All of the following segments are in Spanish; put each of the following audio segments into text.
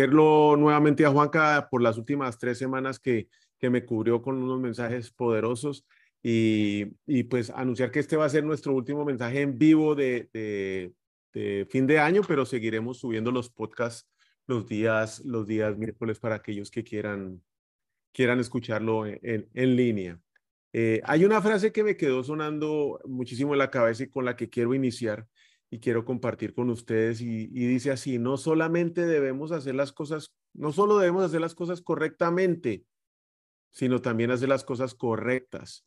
Verlo nuevamente a Juanca por las últimas tres semanas que, que me cubrió con unos mensajes poderosos y, y, pues anunciar que este va a ser nuestro último mensaje en vivo de, de, de, fin de año, pero seguiremos subiendo los podcasts los días, los días miércoles para aquellos que quieran, quieran escucharlo en, en línea. Eh, hay una frase que me quedó sonando muchísimo en la cabeza y con la que quiero iniciar y quiero compartir con ustedes y, dice así, no solamente debemos hacer las cosas, no solo debemos hacer las cosas correctamente, sino también hacer las cosas correctas.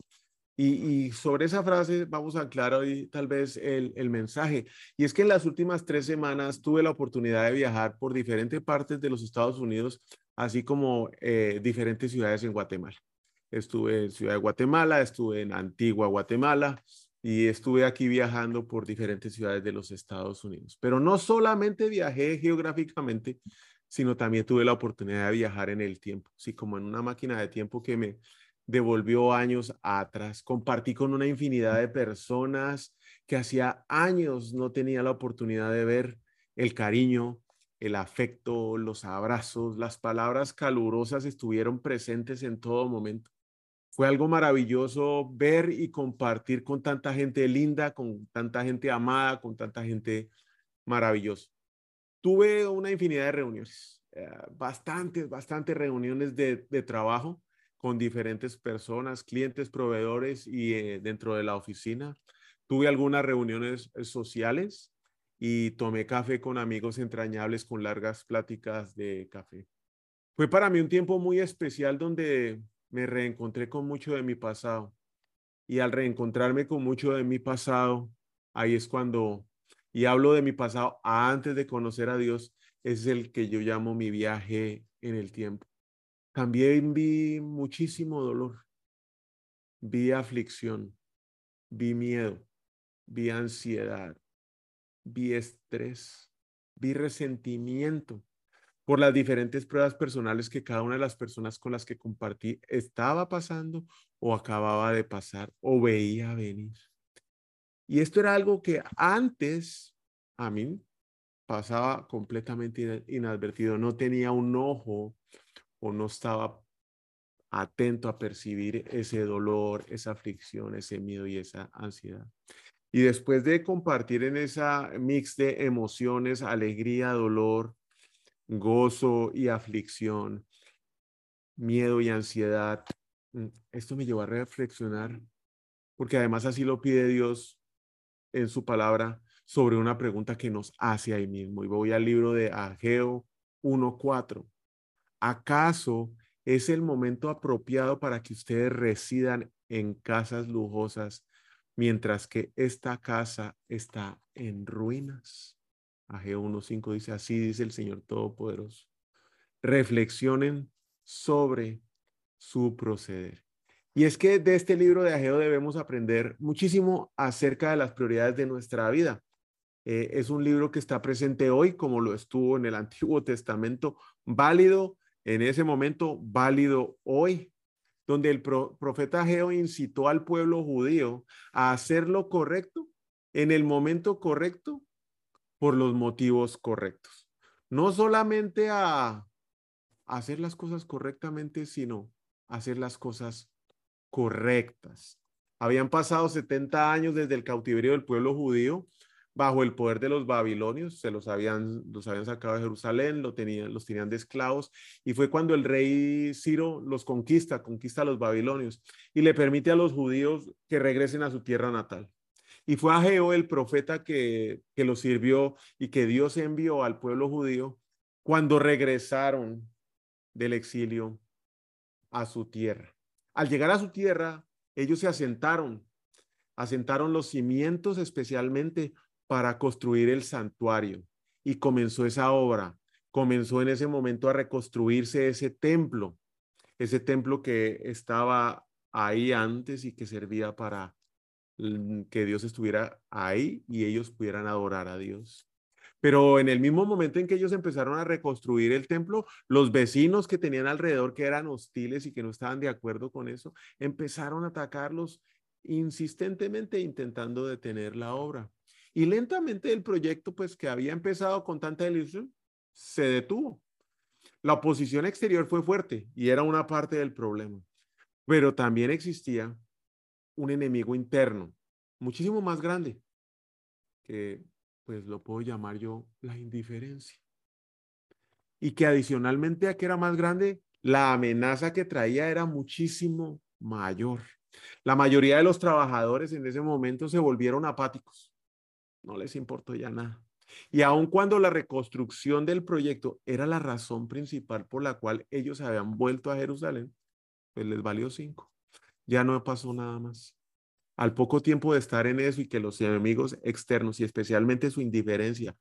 Y, sobre esa frase vamos a aclarar hoy tal vez el, el, mensaje. Y es que en las últimas tres semanas tuve la oportunidad de viajar por diferentes partes de los Estados Unidos, así como eh, diferentes ciudades en Guatemala. Estuve en Ciudad de Guatemala, estuve en Antigua Guatemala, y estuve aquí viajando por diferentes ciudades de los Estados Unidos. Pero no solamente viajé geográficamente, sino también tuve la oportunidad de viajar en el tiempo, así como en una máquina de tiempo que me devolvió años atrás. Compartí con una infinidad de personas que hacía años no tenía la oportunidad de ver el cariño, el afecto, los abrazos, las palabras calurosas estuvieron presentes en todo momento. Fue algo maravilloso ver y compartir con tanta gente linda, con tanta gente amada, con tanta gente maravillosa. Tuve una infinidad de reuniones, eh, bastantes, bastantes reuniones de, trabajo con diferentes personas, clientes, proveedores y eh, dentro de la oficina. Tuve algunas reuniones eh, sociales y tomé café con amigos entrañables con largas pláticas de café. Fue para mí un tiempo muy especial donde me reencontré con mucho de mi pasado. Y al reencontrarme con mucho de mi pasado, ahí es cuando, y hablo de mi pasado antes de conocer a Dios, es el que yo llamo mi viaje en el tiempo. También vi muchísimo dolor, vi aflicción, vi miedo, vi ansiedad, vi estrés, vi resentimiento, por las diferentes pruebas personales que cada una de las personas con las que compartí estaba pasando o acababa de pasar o veía venir. Y esto era algo que antes a mí pasaba completamente inadvertido. No tenía un ojo o no estaba atento a percibir ese dolor, esa aflicción, ese miedo y esa ansiedad. Y después de compartir en esa mix de emociones, alegría, dolor, gozo y aflicción, miedo y ansiedad. Mm, esto me llevó a reflexionar, porque además así lo pide Dios en su palabra sobre una pregunta que nos hace ahí mismo. Y voy al libro de Ageo 1.4. ¿Acaso es el momento apropiado para que ustedes residan en casas lujosas mientras que esta casa está en ruinas? Ageo 1.5 dice, así dice el Señor Todopoderoso. Reflexionen sobre su proceder. Y es que de este libro de Ageo debemos aprender muchísimo acerca de las prioridades de nuestra vida. Eh, es un libro que está presente hoy como lo estuvo en el Antiguo Testamento, válido en ese momento, válido hoy, donde el profeta Ageo incitó al pueblo judío a hacer lo correcto en el momento correcto por los motivos correctos. No solamente a hacer las cosas correctamente, sino hacer las cosas correctas. Habían pasado 70 años desde el cautiverio del pueblo judío bajo el poder de los babilonios, se los habían, los habían sacado de Jerusalén, lo tenían, los tenían de esclavos, y fue cuando el rey Ciro los conquista, conquista a los babilonios, y le permite a los judíos que regresen a su tierra natal. Y fue Ageo el profeta que, que lo sirvió y que Dios envió al pueblo judío cuando regresaron del exilio a su tierra. Al llegar a su tierra, ellos se asentaron, asentaron los cimientos especialmente para construir el santuario. y comenzó esa obra. Comenzó en ese momento a reconstruirse ese templo, ese templo que estaba ahí antes y que servía para que Dios estuviera ahí y ellos pudieran adorar a Dios. Pero en el mismo momento en que ellos empezaron a reconstruir el templo, los vecinos que tenían alrededor, que eran hostiles y que no estaban de acuerdo con eso, empezaron a atacarlos insistentemente intentando detener la obra. Y lentamente el proyecto, pues que había empezado con tanta ilusión, se detuvo. La oposición exterior fue fuerte y era una parte del problema, pero también existía un enemigo interno, muchísimo más grande, que pues lo puedo llamar yo la indiferencia. Y que adicionalmente a que era más grande, la amenaza que traía era muchísimo mayor. La mayoría de los trabajadores en ese momento se volvieron apáticos. No les importó ya nada. Y aun cuando la reconstrucción del proyecto era la razón principal por la cual ellos habían vuelto a Jerusalén, pues les valió cinco. Ya no pasó nada más. Al poco tiempo de estar en eso y que los enemigos externos y especialmente su indiferencia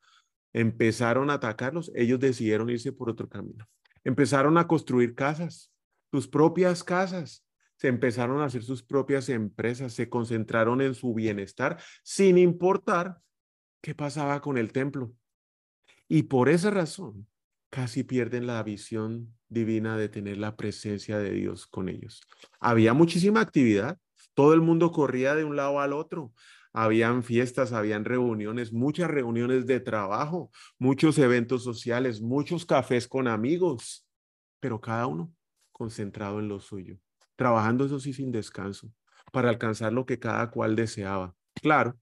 empezaron a atacarlos, ellos decidieron irse por otro camino. Empezaron a construir casas, sus propias casas. Se empezaron a hacer sus propias empresas, se concentraron en su bienestar sin importar qué pasaba con el templo. Y por esa razón, casi pierden la visión divina de tener la presencia de Dios con ellos. Había muchísima actividad, todo el mundo corría de un lado al otro. Habían fiestas, habían reuniones, muchas reuniones de trabajo, muchos eventos sociales, muchos cafés con amigos, pero cada uno concentrado en lo suyo, trabajando eso sí sin descanso, para alcanzar lo que cada cual deseaba. Claro,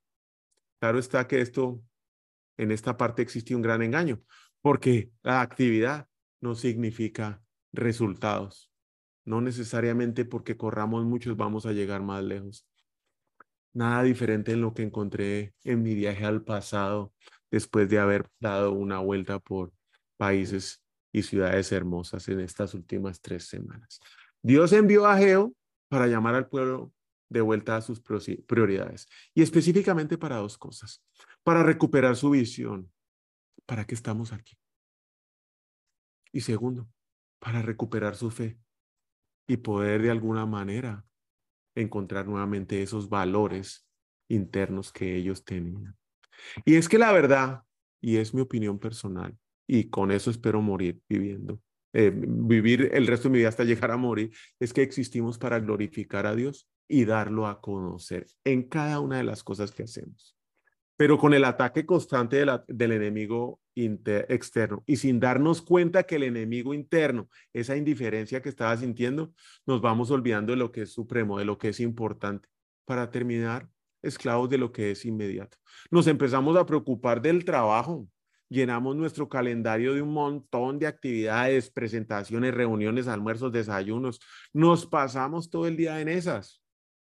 claro está que esto, en esta parte existe un gran engaño, porque la actividad no significa resultados. No necesariamente porque corramos muchos vamos a llegar más lejos. Nada diferente en lo que encontré en mi viaje al pasado después de haber dado una vuelta por países y ciudades hermosas en estas últimas tres semanas. Dios envió a Geo para llamar al pueblo de vuelta a sus prioridades y específicamente para dos cosas. Para recuperar su visión. ¿Para qué estamos aquí? Y segundo, para recuperar su fe y poder de alguna manera encontrar nuevamente esos valores internos que ellos tenían. Y es que la verdad, y es mi opinión personal, y con eso espero morir viviendo, eh, vivir el resto de mi vida hasta llegar a morir, es que existimos para glorificar a Dios y darlo a conocer en cada una de las cosas que hacemos pero con el ataque constante del enemigo externo. Y sin darnos cuenta que el enemigo interno, esa indiferencia que estaba sintiendo, nos vamos olvidando de lo que es supremo, de lo que es importante, para terminar esclavos de lo que es inmediato. Nos empezamos a preocupar del trabajo, llenamos nuestro calendario de un montón de actividades, presentaciones, reuniones, almuerzos, desayunos, nos pasamos todo el día en esas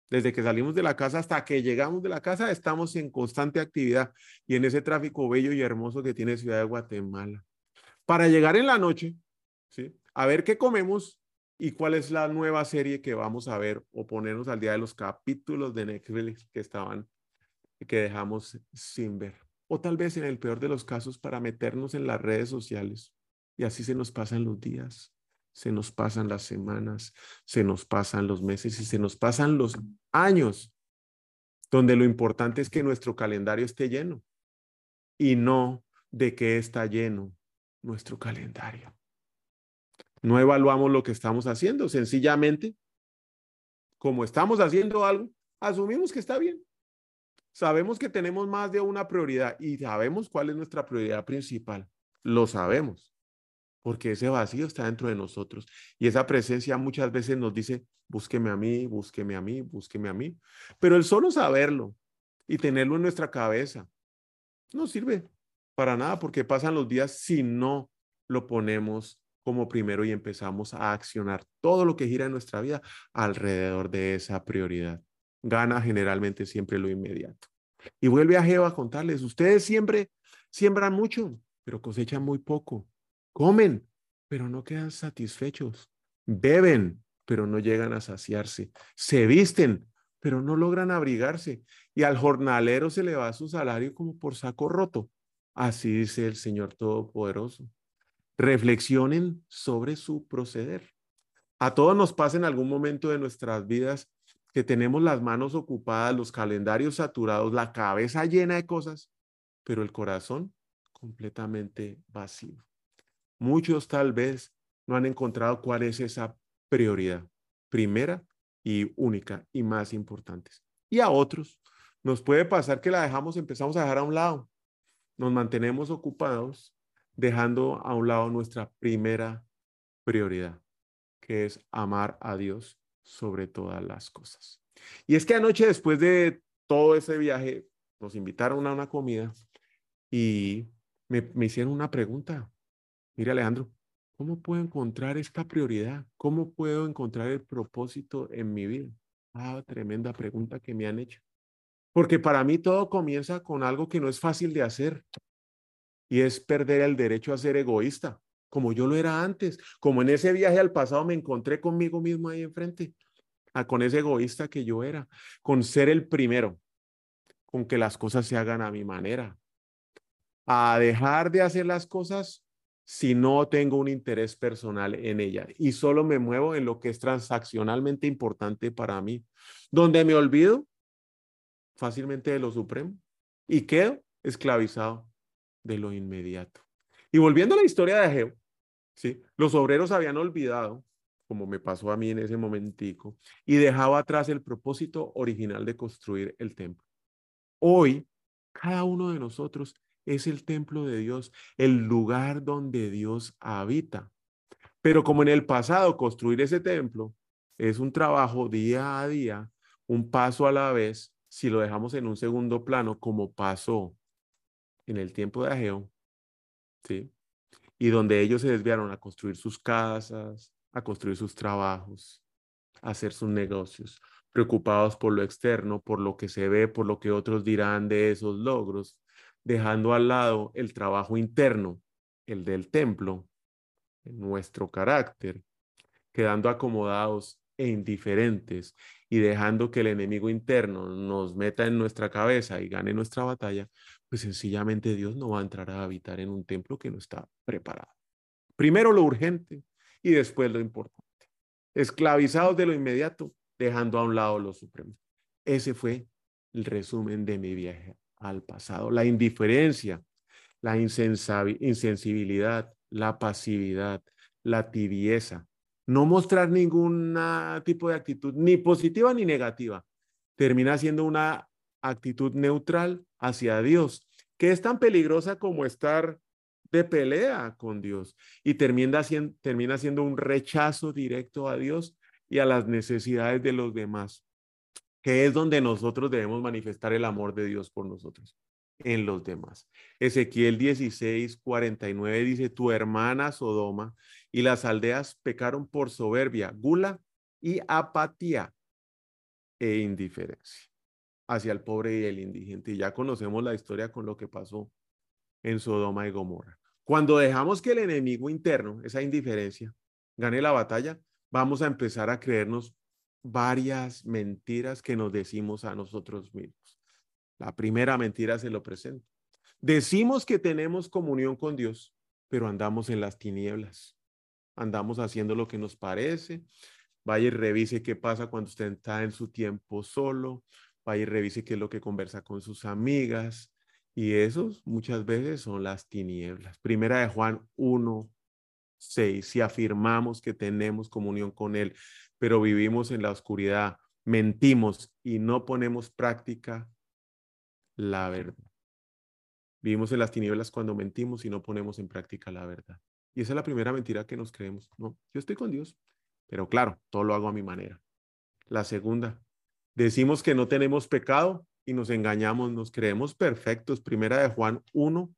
desde que salimos de la casa hasta que llegamos de la casa, estamos en constante actividad y en ese tráfico bello y hermoso que tiene Ciudad de Guatemala. Para llegar en la noche, ¿sí? A ver qué comemos y cuál es la nueva serie que vamos a ver o ponernos al día de los capítulos de Netflix que estaban, que dejamos sin ver. O tal vez en el peor de los casos para meternos en las redes sociales. Y así se nos pasan los días se nos pasan las semanas, se nos pasan los meses y se nos pasan los años, donde lo importante es que nuestro calendario esté lleno y no de que está lleno nuestro calendario. No evaluamos lo que estamos haciendo, sencillamente, como estamos haciendo algo, asumimos que está bien. Sabemos que tenemos más de una prioridad y sabemos cuál es nuestra prioridad principal. Lo sabemos porque ese vacío está dentro de nosotros. Y esa presencia muchas veces nos dice, búsqueme a mí, búsqueme a mí, búsqueme a mí. Pero el solo saberlo y tenerlo en nuestra cabeza no sirve para nada porque pasan los días si no lo ponemos como primero y empezamos a accionar todo lo que gira en nuestra vida alrededor de esa prioridad. Gana generalmente siempre lo inmediato. Y vuelve a Jehová a contarles, ustedes siempre siembran mucho, pero cosechan muy poco. Comen, pero no quedan satisfechos. Beben, pero no llegan a saciarse. Se visten, pero no logran abrigarse. Y al jornalero se le va su salario como por saco roto. Así dice el Señor Todopoderoso. Reflexionen sobre su proceder. A todos nos pasa en algún momento de nuestras vidas que tenemos las manos ocupadas, los calendarios saturados, la cabeza llena de cosas, pero el corazón completamente vacío. Muchos tal vez no han encontrado cuál es esa prioridad, primera y única y más importantes. Y a otros nos puede pasar que la dejamos, empezamos a dejar a un lado, nos mantenemos ocupados, dejando a un lado nuestra primera prioridad, que es amar a Dios sobre todas las cosas. Y es que anoche, después de todo ese viaje, nos invitaron a una comida y me, me hicieron una pregunta. Mire, Alejandro, ¿cómo puedo encontrar esta prioridad? ¿Cómo puedo encontrar el propósito en mi vida? Ah, tremenda pregunta que me han hecho. Porque para mí todo comienza con algo que no es fácil de hacer y es perder el derecho a ser egoísta, como yo lo era antes, como en ese viaje al pasado me encontré conmigo mismo ahí enfrente, a, con ese egoísta que yo era, con ser el primero, con que las cosas se hagan a mi manera, a dejar de hacer las cosas si no tengo un interés personal en ella y solo me muevo en lo que es transaccionalmente importante para mí, donde me olvido fácilmente de lo supremo y quedo esclavizado de lo inmediato. Y volviendo a la historia de Ageo, ¿sí? los obreros habían olvidado, como me pasó a mí en ese momentico, y dejaba atrás el propósito original de construir el templo. Hoy, cada uno de nosotros es el templo de Dios, el lugar donde Dios habita. Pero como en el pasado construir ese templo es un trabajo día a día, un paso a la vez, si lo dejamos en un segundo plano, como pasó en el tiempo de Ageo, ¿sí? Y donde ellos se desviaron a construir sus casas, a construir sus trabajos, a hacer sus negocios, preocupados por lo externo, por lo que se ve, por lo que otros dirán de esos logros, dejando al lado el trabajo interno, el del templo, nuestro carácter, quedando acomodados e indiferentes y dejando que el enemigo interno nos meta en nuestra cabeza y gane nuestra batalla, pues sencillamente Dios no va a entrar a habitar en un templo que no está preparado. Primero lo urgente y después lo importante. Esclavizados de lo inmediato, dejando a un lado lo supremo. Ese fue el resumen de mi viaje al pasado. La indiferencia, la insensibilidad, la pasividad, la tibieza, no mostrar ningún tipo de actitud, ni positiva ni negativa, termina siendo una actitud neutral hacia Dios, que es tan peligrosa como estar de pelea con Dios. Y termina termina siendo un rechazo directo a Dios y a las necesidades de los demás, que es donde nosotros debemos manifestar el amor de Dios por nosotros en los demás. Ezequiel 16, 49 dice, tu hermana Sodoma y las aldeas pecaron por soberbia, gula y apatía e indiferencia hacia el pobre y el indigente. Y ya conocemos la historia con lo que pasó en Sodoma y Gomorra. Cuando dejamos que el enemigo interno, esa indiferencia, gane la batalla, vamos a empezar a creernos varias mentiras que nos decimos a nosotros mismos. La primera mentira se lo presento. Decimos que tenemos comunión con Dios, pero andamos en las tinieblas. Andamos haciendo lo que nos parece. Vaya y revise qué pasa cuando usted está en su tiempo solo. Vaya y revise qué es lo que conversa con sus amigas. Y esos muchas veces son las tinieblas. Primera de Juan 1, 6. Si afirmamos que tenemos comunión con Él, pero vivimos en la oscuridad, mentimos y no ponemos práctica la verdad. Vivimos en las tinieblas cuando mentimos y no ponemos en práctica la verdad. Y esa es la primera mentira que nos creemos. No, yo estoy con Dios, pero claro, todo lo hago a mi manera. La segunda, decimos que no tenemos pecado y nos engañamos, nos creemos perfectos. Primera de Juan 1,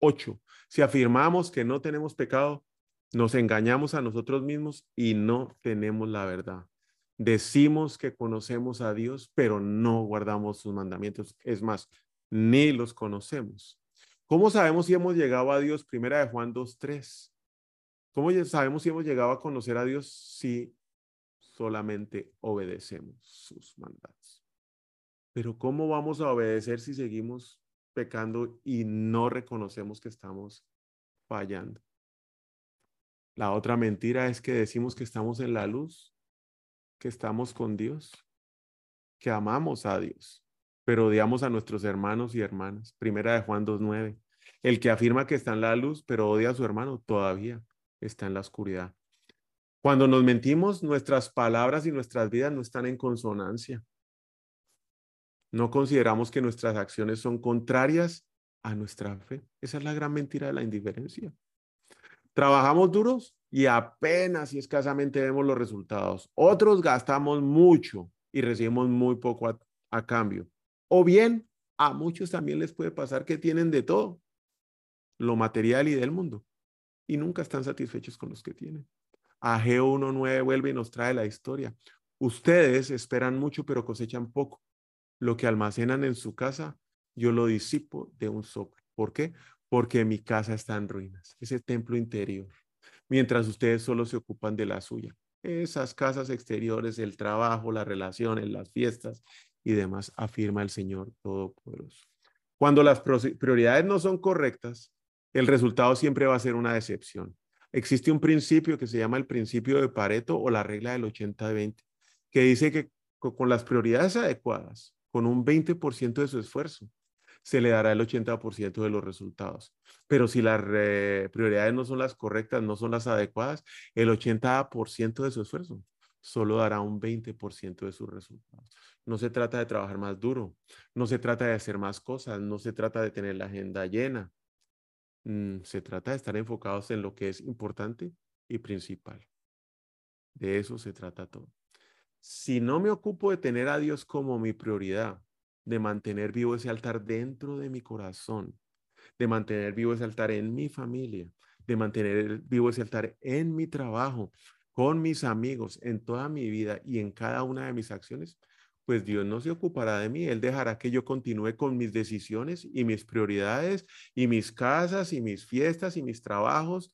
8. Si afirmamos que no tenemos pecado, nos engañamos a nosotros mismos y no tenemos la verdad. Decimos que conocemos a Dios, pero no guardamos sus mandamientos. Es más, ni los conocemos. ¿Cómo sabemos si hemos llegado a Dios? Primera de Juan 2.3. ¿Cómo sabemos si hemos llegado a conocer a Dios si solamente obedecemos sus mandatos? Pero ¿cómo vamos a obedecer si seguimos pecando y no reconocemos que estamos fallando. La otra mentira es que decimos que estamos en la luz, que estamos con Dios, que amamos a Dios, pero odiamos a nuestros hermanos y hermanas. Primera de Juan 2.9. El que afirma que está en la luz, pero odia a su hermano, todavía está en la oscuridad. Cuando nos mentimos, nuestras palabras y nuestras vidas no están en consonancia. No consideramos que nuestras acciones son contrarias a nuestra fe. Esa es la gran mentira de la indiferencia. Trabajamos duros y apenas y escasamente vemos los resultados. Otros gastamos mucho y recibimos muy poco a, cambio. O bien, a muchos también les puede pasar que tienen de todo, lo material y del mundo, y nunca están satisfechos con los que tienen. Ageo 1.9 vuelve y nos trae la historia. Ustedes esperan mucho, pero cosechan poco. Lo que almacenan en su casa, yo lo disipo de un soplo. ¿Por qué? Porque mi casa está en ruinas, ese templo interior, mientras ustedes solo se ocupan de la suya. Esas casas exteriores, el trabajo, las relaciones, las fiestas y demás, afirma el Señor Todopoderoso. Cuando las prioridades no son correctas, el resultado siempre va a ser una decepción. Existe un principio que se llama el principio de Pareto o la regla del 80-20, que dice que con las prioridades adecuadas, con un 20% de su esfuerzo, se le dará el 80% de los resultados. Pero si las prioridades no son las correctas, no son las adecuadas, el 80% de su esfuerzo solo dará un 20% de sus resultados. No se trata de trabajar más duro, no se trata de hacer más cosas, no se trata de tener la agenda llena. Mm, se trata de estar enfocados en lo que es importante y principal. De eso se trata todo. Si no me ocupo de tener a Dios como mi prioridad, de mantener vivo ese altar dentro de mi corazón, de mantener vivo ese altar en mi familia, de mantener vivo ese altar en mi trabajo, con mis amigos, en toda mi vida y en cada una de mis acciones, pues Dios no se ocupará de mí. Él dejará que yo continúe con mis decisiones y mis prioridades y mis casas y mis fiestas y mis trabajos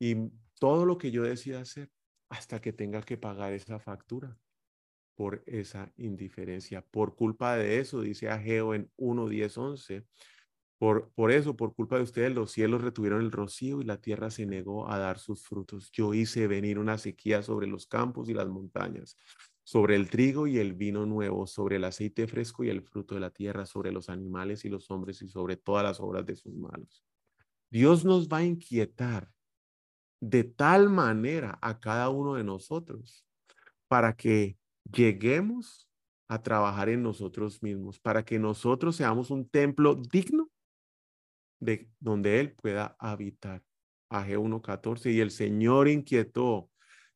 y todo lo que yo decida hacer hasta que tenga que pagar esa factura por esa indiferencia. Por culpa de eso, dice Ageo en 1, 10, 11, por, por eso, por culpa de ustedes, los cielos retuvieron el rocío y la tierra se negó a dar sus frutos. Yo hice venir una sequía sobre los campos y las montañas, sobre el trigo y el vino nuevo, sobre el aceite fresco y el fruto de la tierra, sobre los animales y los hombres y sobre todas las obras de sus manos. Dios nos va a inquietar de tal manera a cada uno de nosotros para que lleguemos a trabajar en nosotros mismos para que nosotros seamos un templo digno de donde Él pueda habitar. AG 1.14, y el Señor inquietó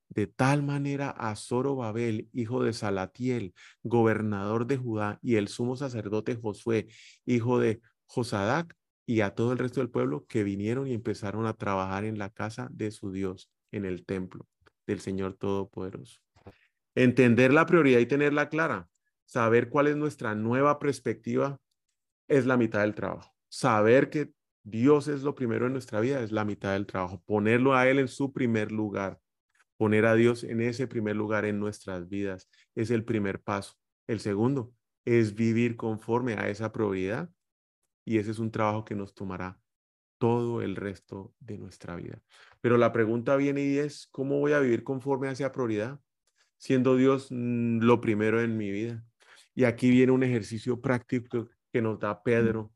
de tal manera a Zorobabel, hijo de Salatiel, gobernador de Judá, y el sumo sacerdote Josué, hijo de Josadac, y a todo el resto del pueblo que vinieron y empezaron a trabajar en la casa de su Dios, en el templo del Señor Todopoderoso. Entender la prioridad y tenerla clara, saber cuál es nuestra nueva perspectiva, es la mitad del trabajo. Saber que Dios es lo primero en nuestra vida es la mitad del trabajo. Ponerlo a Él en su primer lugar, poner a Dios en ese primer lugar en nuestras vidas es el primer paso. El segundo es vivir conforme a esa prioridad y ese es un trabajo que nos tomará todo el resto de nuestra vida. Pero la pregunta viene y es, ¿cómo voy a vivir conforme a esa prioridad? Siendo Dios mm, lo primero en mi vida. Y aquí viene un ejercicio práctico que nos da Pedro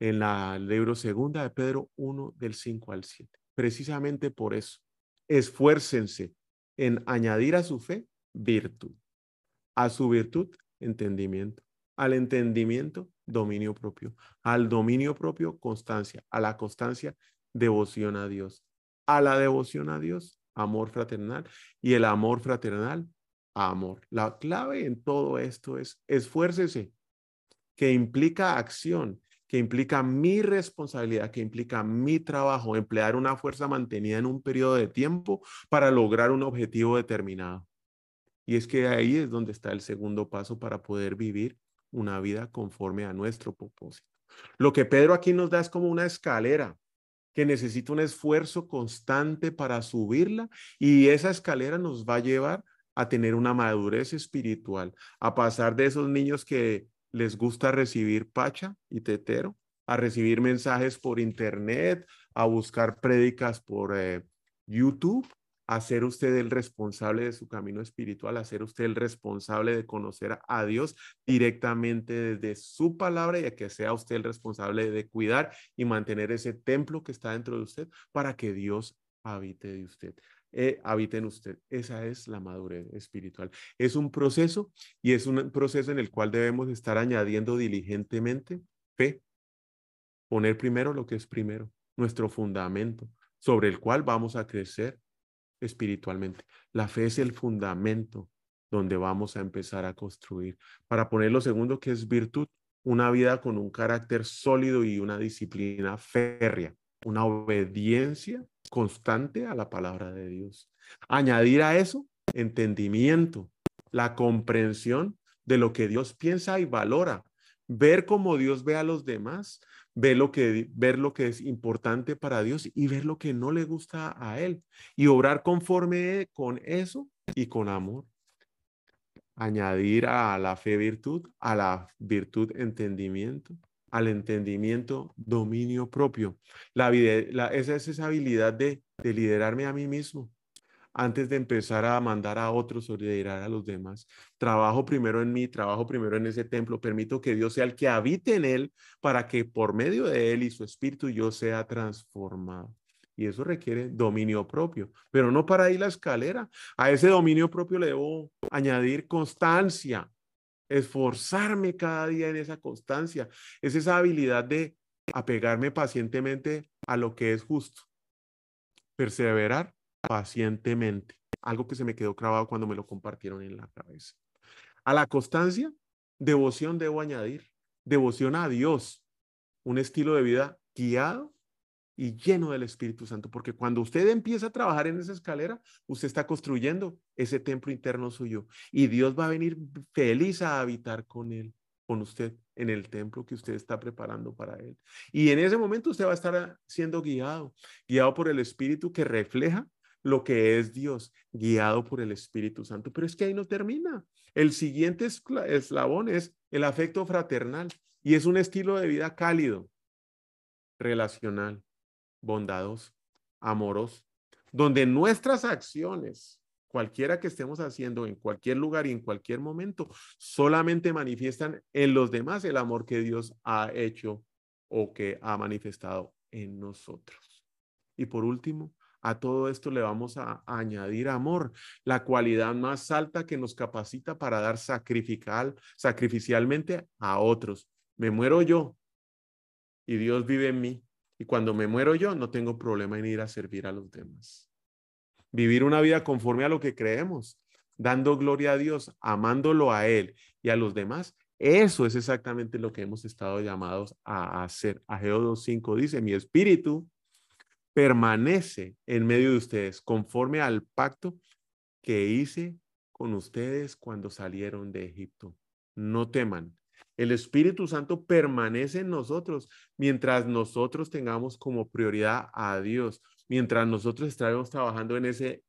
en la libro segunda de Pedro 1 del 5 al 7. Precisamente por eso, esfuércense en añadir a su fe virtud, a su virtud entendimiento, al entendimiento dominio propio, al dominio propio constancia, a la constancia devoción a Dios, a la devoción a Dios amor fraternal y el amor fraternal amor. La clave en todo esto es esfuércese, que implica acción, que implica mi responsabilidad, que implica mi trabajo, emplear una fuerza mantenida en un periodo de tiempo para lograr un objetivo determinado. Y es que ahí es donde está el segundo paso para poder vivir una vida conforme a nuestro propósito. Lo que Pedro aquí nos da es como una escalera que necesita un esfuerzo constante para subirla y esa escalera nos va a llevar a tener una madurez espiritual, a pasar de esos niños que les gusta recibir pacha y tetero, a recibir mensajes por internet, a buscar prédicas por eh, YouTube, a ser usted el responsable de su camino espiritual, a ser usted el responsable de conocer a Dios directamente desde su palabra y a que sea usted el responsable de cuidar y mantener ese templo que está dentro de usted para que Dios habite de usted. Eh, habite en usted. Esa es la madurez espiritual. Es un proceso y es un proceso en el cual debemos estar añadiendo diligentemente fe. Poner primero lo que es primero, nuestro fundamento, sobre el cual vamos a crecer espiritualmente. La fe es el fundamento donde vamos a empezar a construir. Para poner lo segundo, que es virtud, una vida con un carácter sólido y una disciplina férrea, una obediencia constante a la palabra de Dios. Añadir a eso entendimiento, la comprensión de lo que Dios piensa y valora, ver cómo Dios ve a los demás, ver lo que, ver lo que es importante para Dios y ver lo que no le gusta a Él y obrar conforme con eso y con amor. Añadir a la fe virtud, a la virtud entendimiento, al entendimiento dominio propio. La, la esa es esa habilidad de, de liderarme a mí mismo, antes de empezar a mandar a otros o liderar a los demás. Trabajo primero en mí, trabajo primero en ese templo, permito que Dios sea el que habite en él para que por medio de él y su espíritu yo sea transformado. Y eso requiere dominio propio, pero no para ir la escalera. A ese dominio propio le debo añadir constancia, esforzarme cada día en esa constancia. Es esa habilidad de apegarme pacientemente a lo que es justo, perseverar pacientemente. Algo que se me quedó grabado cuando me lo compartieron en la cabeza. A la constancia, devoción debo añadir. Devoción a Dios. Un estilo de vida guiado y lleno del Espíritu Santo, porque cuando usted empieza a trabajar en esa escalera, usted está construyendo ese templo interno suyo y Dios va a venir feliz a habitar con él, con usted en el templo que usted está preparando para él. Y en ese momento usted va a estar siendo guiado, guiado por el Espíritu que refleja lo que es Dios, guiado por el Espíritu Santo. Pero es que ahí no termina. El siguiente eslabón es el afecto fraternal y es un estilo de vida cálido, relacional, bondadoso, amoroso, donde nuestras acciones, cualquiera que estemos haciendo en cualquier lugar y en cualquier momento, solamente manifiestan en los demás el amor que Dios ha hecho o que ha manifestado en nosotros. Y por último, a todo esto le vamos a, añadir amor, la cualidad más alta que nos capacita para dar sacrificial, sacrificialmente a otros. Me muero yo y Dios vive en mí. Y cuando me muero yo, no tengo problema en ir a servir a los demás. Vivir una vida conforme a lo que creemos, dando gloria a Dios, amándolo a Él y a los demás. Eso es exactamente lo que hemos estado llamados a hacer. Ageo 2.5 dice, mi espíritu permanece en medio de ustedes conforme al pacto que hice con ustedes cuando salieron de Egipto. No teman. El Espíritu Santo permanece en nosotros mientras nosotros tengamos como prioridad a Dios, mientras nosotros estamos trabajando en ese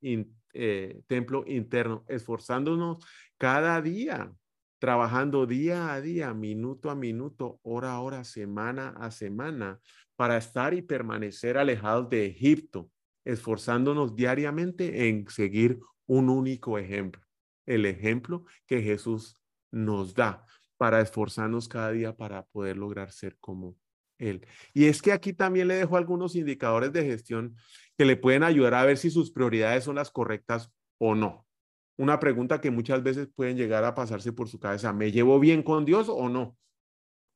eh, templo interno, esforzándonos cada día, trabajando día a día, minuto a minuto, hora a hora, semana a semana, para estar y permanecer alejados de Egipto, esforzándonos diariamente en seguir un único ejemplo, el ejemplo que Jesús nos da para esforzarnos cada día para poder lograr ser como Él. Y es que aquí también le dejo algunos indicadores de gestión que le pueden ayudar a ver si sus prioridades son las correctas o no. Una pregunta que muchas veces pueden llegar a pasarse por su cabeza, ¿me llevo bien con Dios o no?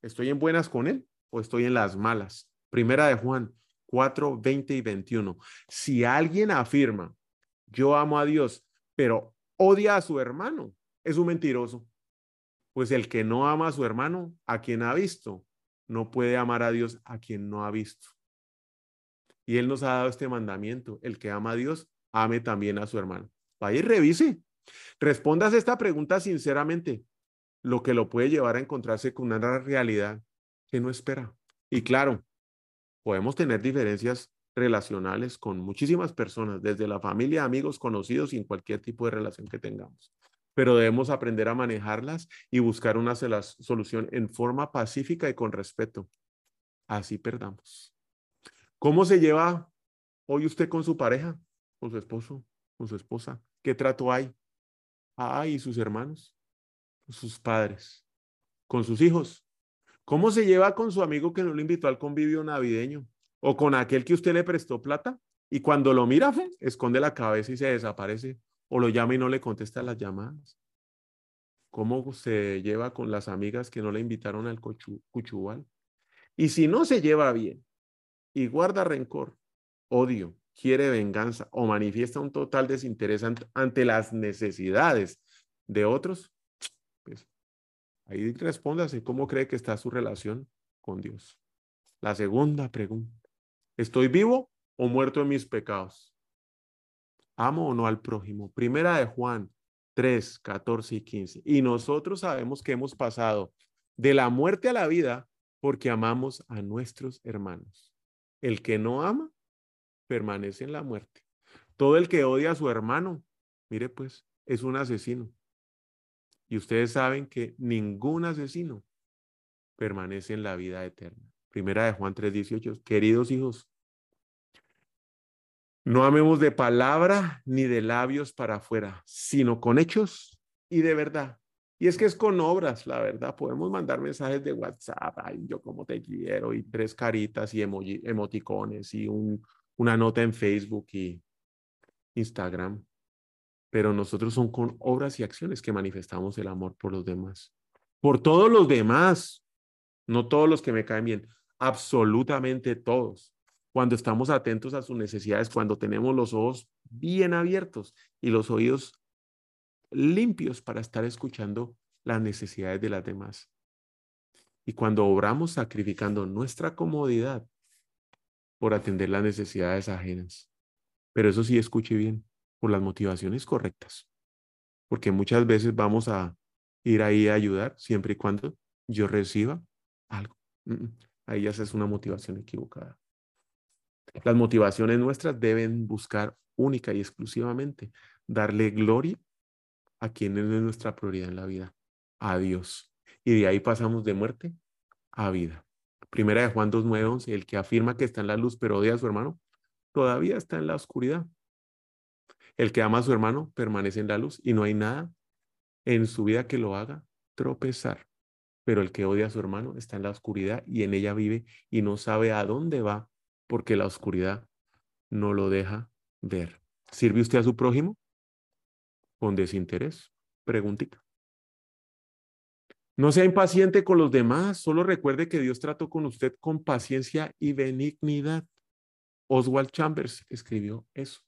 ¿Estoy en buenas con Él o estoy en las malas? Primera de Juan 4, 20 y 21. Si alguien afirma, yo amo a Dios, pero odia a su hermano, es un mentiroso. Pues el que no ama a su hermano, a quien ha visto, no puede amar a Dios a quien no ha visto. Y Él nos ha dado este mandamiento, el que ama a Dios, ame también a su hermano. Vaya y revise. Respondas esta pregunta sinceramente, lo que lo puede llevar a encontrarse con una realidad que no espera. Y claro, podemos tener diferencias relacionales con muchísimas personas, desde la familia, amigos, conocidos y en cualquier tipo de relación que tengamos. Pero debemos aprender a manejarlas y buscar una solución en forma pacífica y con respeto. así perdamos. ¿Cómo se lleva hoy usted con su pareja, con su esposo, con su esposa? ¿Qué trato hay? Ah, y sus hermanos, sus padres, con sus hijos. ¿Cómo se lleva con su amigo que no lo invitó al convivio navideño? ¿O con aquel que usted le prestó plata? Y cuando lo mira, esconde la cabeza y se desaparece. O lo llama y no le contesta las llamadas. ¿Cómo se lleva con las amigas que no le invitaron al cuchubal? Y si no se lleva bien y guarda rencor, odio, quiere venganza o manifiesta un total desinterés ante las necesidades de otros, pues ahí respóndase cómo cree que está su relación con Dios. La segunda pregunta, ¿estoy vivo o muerto en mis pecados? ¿Amo o no al prójimo? Primera de Juan 3, 14 y 15. Y nosotros sabemos que hemos pasado de la muerte a la vida porque amamos a nuestros hermanos. El que no ama permanece en la muerte. Todo el que odia a su hermano, mire pues, es un asesino. Y ustedes saben que ningún asesino permanece en la vida eterna. Primera de Juan 3:18. Queridos hijos, no amemos de palabra ni de labios para afuera, sino con hechos y de verdad. Y es que es con obras, la verdad. Podemos mandar mensajes de WhatsApp, ay, yo como te quiero, y tres caritas y emoticones y un, una nota en Facebook y Instagram, pero nosotros son con obras y acciones que manifestamos el amor por los demás. Por todos los demás, no todos los que me caen bien, absolutamente todos. Cuando estamos atentos a sus necesidades, cuando tenemos los ojos bien abiertos y los oídos limpios para estar escuchando las necesidades de las demás. Y cuando obramos sacrificando nuestra comodidad por atender las necesidades ajenas. Pero eso sí, escuche bien, por las motivaciones correctas. Porque muchas veces vamos a ir ahí a ayudar siempre y cuando yo reciba algo. Ahí ya es una motivación equivocada. Las motivaciones nuestras deben buscar única y exclusivamente darle gloria a quien es nuestra prioridad en la vida, a Dios. Y de ahí pasamos de muerte a vida. Primera de Juan 2.9, el que afirma que está en la luz pero odia a su hermano, todavía está en la oscuridad. El que ama a su hermano permanece en la luz y no hay nada en su vida que lo haga tropezar. Pero el que odia a su hermano está en la oscuridad y en ella vive y no sabe a dónde va porque la oscuridad no lo deja ver. ¿Sirve usted a su prójimo? Con desinterés. Preguntita. No sea impaciente con los demás, solo recuerde que Dios trató con usted con paciencia y benignidad. Oswald Chambers escribió eso.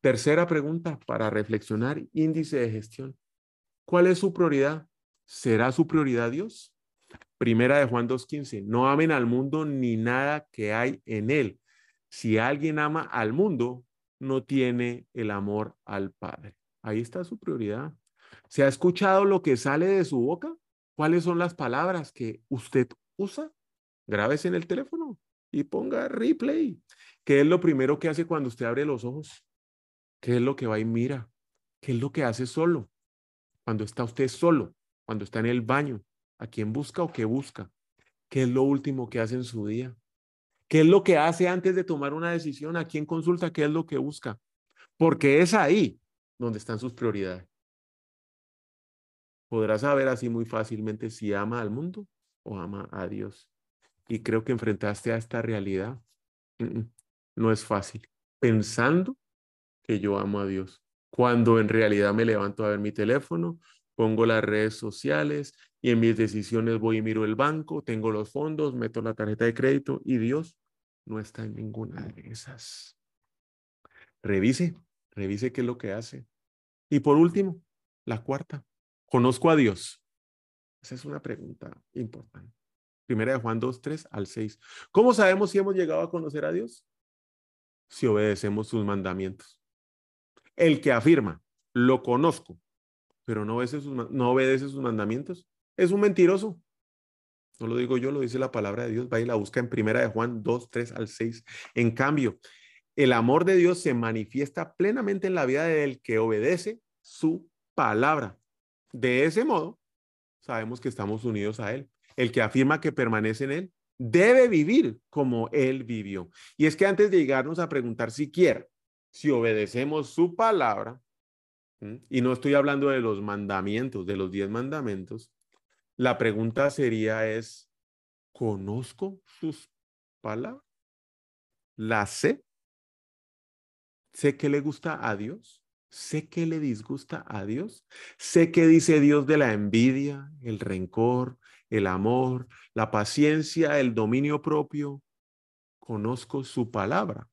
Tercera pregunta para reflexionar, índice de gestión. ¿Cuál es su prioridad? ¿Será su prioridad Dios? Primera de Juan 2.15, no amen al mundo ni nada que hay en él. Si alguien ama al mundo, no tiene el amor al Padre. Ahí está su prioridad. ¿Se ha escuchado lo que sale de su boca? ¿Cuáles son las palabras que usted usa? Grábese en el teléfono y ponga replay. ¿Qué es lo primero que hace cuando usted abre los ojos? ¿Qué es lo que va y mira? ¿Qué es lo que hace solo? Cuando está usted solo, cuando está en el baño, ¿a quién busca o qué busca? ¿Qué es lo último que hace en su día? ¿Qué es lo que hace antes de tomar una decisión? ¿A quién consulta? ¿Qué es lo que busca? Porque es ahí donde están sus prioridades podrá saber así muy fácilmente si ama al mundo o ama a Dios. Y creo que enfrentaste a esta realidad no es fácil. Pensando que yo amo a Dios, cuando en realidad me levanto a ver mi teléfono, pongo las redes sociales y en mis decisiones voy y miro el banco, tengo los fondos, meto la tarjeta de crédito y Dios no está en ninguna de esas. Revise, revise qué es lo que hace. Y por último, la cuarta, ¿Conozco a Dios? Esa es una pregunta importante. Primera de Juan 2, 3 al 6. ¿Cómo sabemos si hemos llegado a conocer a Dios? Si obedecemos sus mandamientos. El que afirma, lo conozco, pero no obedece sus, no obedece sus mandamientos, es un mentiroso. No lo digo yo, lo dice la palabra de Dios. Va y la busca en Primera de Juan 2, 3 al 6. En cambio, el amor de Dios se manifiesta plenamente en la vida del que obedece su palabra. De ese modo, sabemos que estamos unidos a Él. El que afirma que permanece en Él debe vivir como Él vivió. Y es que antes de llegarnos a preguntar siquiera si obedecemos su palabra, y no estoy hablando de los mandamientos, de los diez mandamientos, la pregunta sería es, ¿conozco sus palabras? ¿La sé? ¿Sé que le gusta a Dios? ¿Sé que le disgusta a Dios? ¿Sé que dice Dios de la envidia, el rencor, el amor, la paciencia, el dominio propio? Conozco su palabra.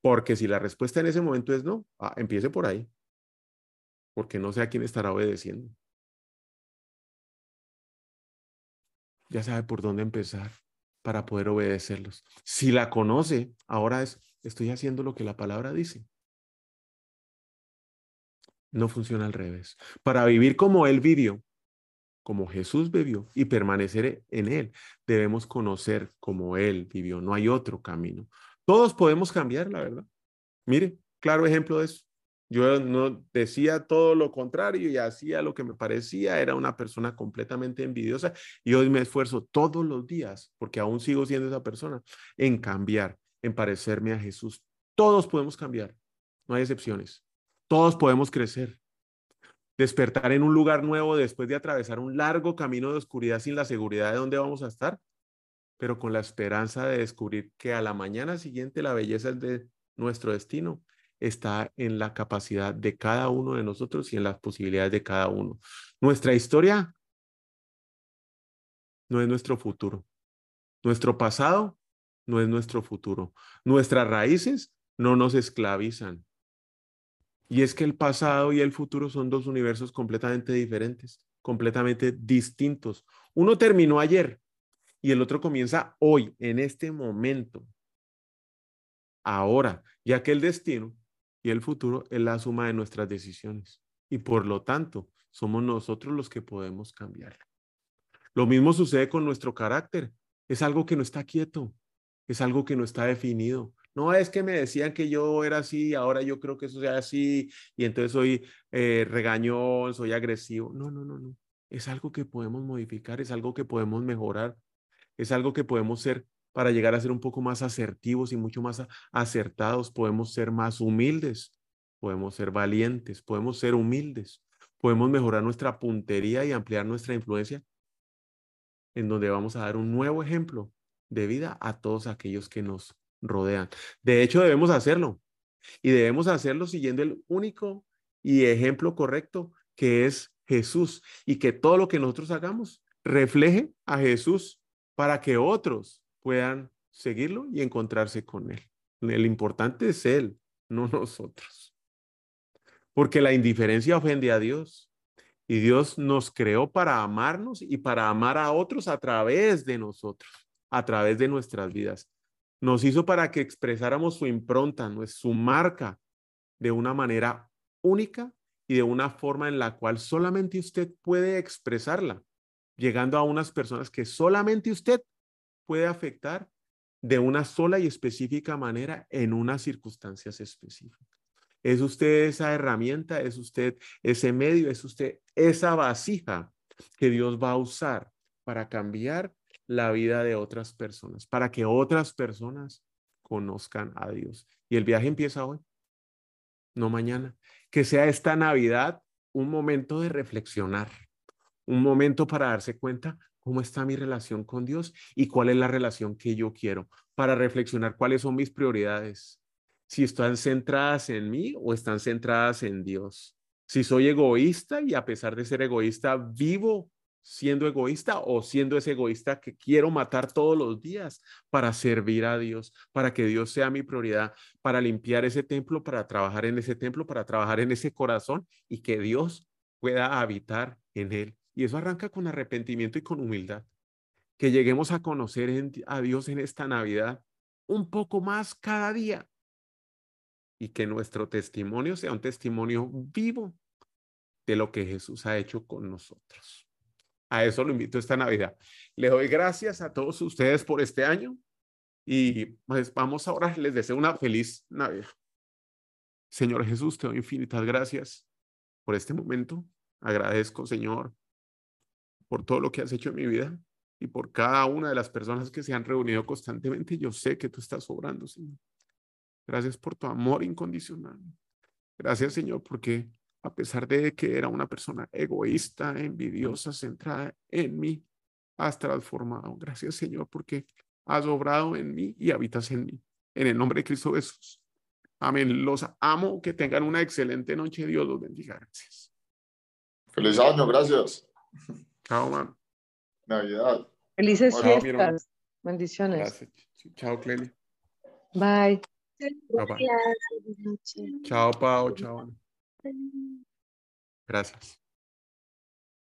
Porque si la respuesta en ese momento es no, ah, empiece por ahí. Porque no sé a quién estará obedeciendo. Ya sabe por dónde empezar para poder obedecerlos. Si la conoce, ahora es, estoy haciendo lo que la palabra dice. No funciona al revés. Para vivir como Él vivió, como Jesús vivió y permanecer en Él, debemos conocer como Él vivió. No hay otro camino. Todos podemos cambiar, la verdad. Mire, claro ejemplo de eso. Yo no decía todo lo contrario y hacía lo que me parecía, era una persona completamente envidiosa y hoy me esfuerzo todos los días, porque aún sigo siendo esa persona, en cambiar, en parecerme a Jesús. Todos podemos cambiar, no hay excepciones. Todos podemos crecer. Despertar en un lugar nuevo después de atravesar un largo camino de oscuridad sin la seguridad de dónde vamos a estar, pero con la esperanza de descubrir que a la mañana siguiente la belleza es de nuestro destino está en la capacidad de cada uno de nosotros y en las posibilidades de cada uno. Nuestra historia no es nuestro futuro. Nuestro pasado no es nuestro futuro. Nuestras raíces no nos esclavizan. Y es que el pasado y el futuro son dos universos completamente diferentes, completamente distintos. Uno terminó ayer y el otro comienza hoy, en este momento, ahora, ya que el destino el futuro es la suma de nuestras decisiones. Y por lo tanto, somos nosotros los que podemos cambiarlo. Lo mismo sucede con nuestro carácter. Es algo que no está quieto, es algo que no está definido. No es que me decían que yo era así, ahora yo creo que eso sea así, y entonces soy eh, regañón, soy agresivo. No, no, no, no. Es algo que podemos modificar, es algo que podemos mejorar, es algo que podemos ser para llegar a ser un poco más asertivos y mucho más acertados. Podemos ser más humildes, podemos ser valientes, podemos ser humildes, podemos mejorar nuestra puntería y ampliar nuestra influencia, en donde vamos a dar un nuevo ejemplo de vida a todos aquellos que nos rodean. De hecho, debemos hacerlo y debemos hacerlo siguiendo el único y ejemplo correcto que es Jesús y que todo lo que nosotros hagamos refleje a Jesús para que otros puedan seguirlo y encontrarse con Él. El importante es Él, no nosotros. Porque la indiferencia ofende a Dios. Y Dios nos creó para amarnos y para amar a otros a través de nosotros, a través de nuestras vidas. Nos hizo para que expresáramos su impronta, su marca, de una manera única y de una forma en la cual solamente usted puede expresarla, llegando a unas personas que solamente usted puede afectar de una sola y específica manera en unas circunstancias específicas. Es usted esa herramienta, es usted ese medio, es usted esa vasija que Dios va a usar para cambiar la vida de otras personas, para que otras personas conozcan a Dios. Y el viaje empieza hoy, no mañana. Que sea esta Navidad un momento de reflexionar, un momento para darse cuenta cómo está mi relación con Dios y cuál es la relación que yo quiero, para reflexionar cuáles son mis prioridades, si están centradas en mí o están centradas en Dios. Si soy egoísta y a pesar de ser egoísta, vivo siendo egoísta o siendo ese egoísta que quiero matar todos los días para servir a Dios, para que Dios sea mi prioridad, para limpiar ese templo, para trabajar en ese templo, para trabajar en ese corazón y que Dios pueda habitar en él. Y eso arranca con arrepentimiento y con humildad. Que lleguemos a conocer a Dios en esta Navidad un poco más cada día. Y que nuestro testimonio sea un testimonio vivo de lo que Jesús ha hecho con nosotros. A eso lo invito esta Navidad. Le doy gracias a todos ustedes por este año y pues vamos ahora, les deseo una feliz Navidad. Señor Jesús, te doy infinitas gracias por este momento. Agradezco, Señor, por todo lo que has hecho en mi vida. y por cada una de las personas que se han reunido constantemente. Yo sé que tú estás obrando, Señor. Gracias por tu amor incondicional. Gracias, Señor, porque a pesar de que era una persona egoísta, envidiosa, centrada en mí, has transformado. Gracias, Señor, porque has obrado en mí y habitas en mí. En el nombre de Cristo Jesús. Amén. Los amo. Que tengan una excelente noche. Dios los bendiga. Gracias. Feliz año. Gracias. Chao, man. Navidad. Felices Chao, fiestas. Bendiciones. Gracias. Chao, Cleli. Bye. Bye, bye. Chao, Pau. Chao. Ana. Gracias.